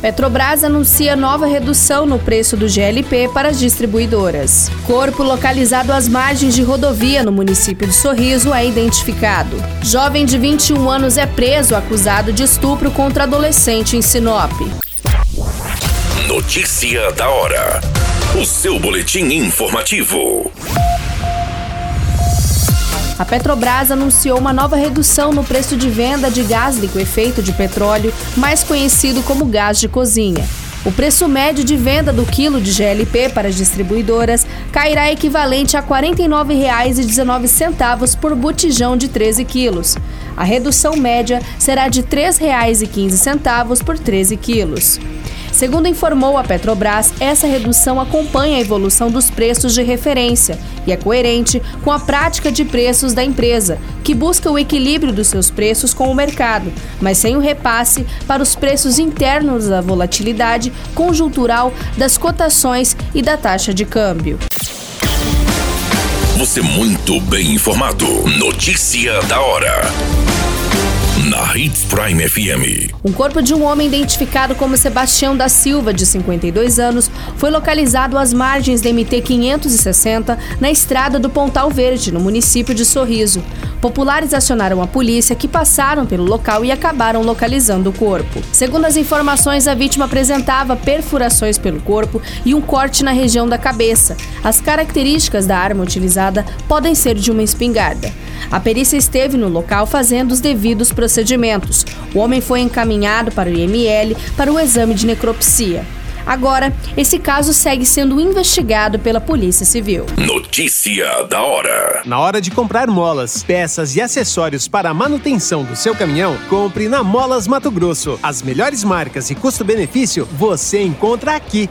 Petrobras anuncia nova redução no preço do GLP para as distribuidoras. Corpo localizado às margens de rodovia no município de Sorriso é identificado. Jovem de 21 anos é preso acusado de estupro contra adolescente em Sinop. Notícia da hora. O seu boletim informativo. A Petrobras anunciou uma nova redução no preço de venda de gás liquefeito de petróleo, mais conhecido como gás de cozinha. O preço médio de venda do quilo de GLP para as distribuidoras cairá equivalente a R$ 49,19 por botijão de 13 quilos. A redução média será de R$ 3,15 por 13 quilos. Segundo informou a Petrobras, essa redução acompanha a evolução dos preços de referência e é coerente com a prática de preços da empresa, que busca o equilíbrio dos seus preços com o mercado, mas sem o repasse para os preços internos da volatilidade conjuntural das cotações e da taxa de câmbio. Você muito bem informado. Notícia da hora na Hits Prime FM. Um corpo de um homem identificado como Sebastião da Silva, de 52 anos, foi localizado às margens da MT 560 na estrada do Pontal Verde, no município de Sorriso. Populares acionaram a polícia, que passaram pelo local e acabaram localizando o corpo. Segundo as informações, a vítima apresentava perfurações pelo corpo e um corte na região da cabeça. As características da arma utilizada podem ser de uma espingarda. A perícia esteve no local fazendo os devidos procedimentos. O homem foi encaminhado para o IML para o exame de necropsia. Agora, esse caso segue sendo investigado pela Polícia Civil. Notícia da hora. Na hora de comprar molas, peças e acessórios para a manutenção do seu caminhão, compre na Molas Mato Grosso. As melhores marcas e custo-benefício você encontra aqui.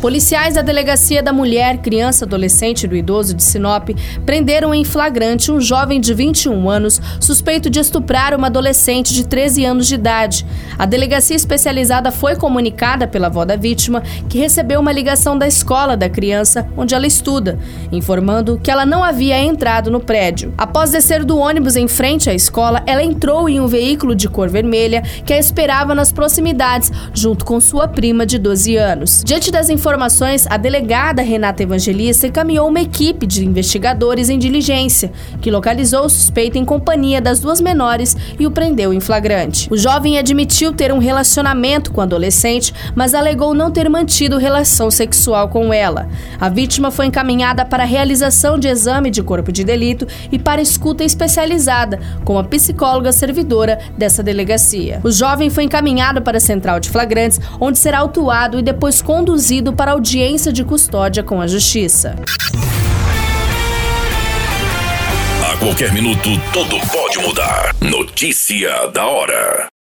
Policiais da Delegacia da Mulher, Criança, Adolescente e do Idoso de Sinop prenderam em flagrante um jovem de 21 anos suspeito de estuprar uma adolescente de 13 anos de idade. A delegacia especializada foi comunicada pela avó da vítima, que recebeu uma ligação da escola da criança onde ela estuda, informando que ela não havia entrado no prédio. Após descer do ônibus em frente à escola, ela entrou em um veículo de cor vermelha que a esperava nas proximidades, junto com sua prima de 12 anos. Diante das informações, a delegada Renata Evangelista encaminhou uma equipe de investigadores em diligência, que localizou o suspeito em companhia das duas menores e o prendeu em flagrante. O jovem admitiu ter um relacionamento com a adolescente, mas alegou não ter mantido relação sexual com ela. A vítima foi encaminhada para a realização de exame de corpo de delito e para escuta especializada com a psicóloga servidora dessa delegacia. O jovem foi encaminhado para a central de flagrantes, onde será autuado e depois conduzido para audiência de custódia com a Justiça. A qualquer minuto, tudo pode mudar. Notícia da hora.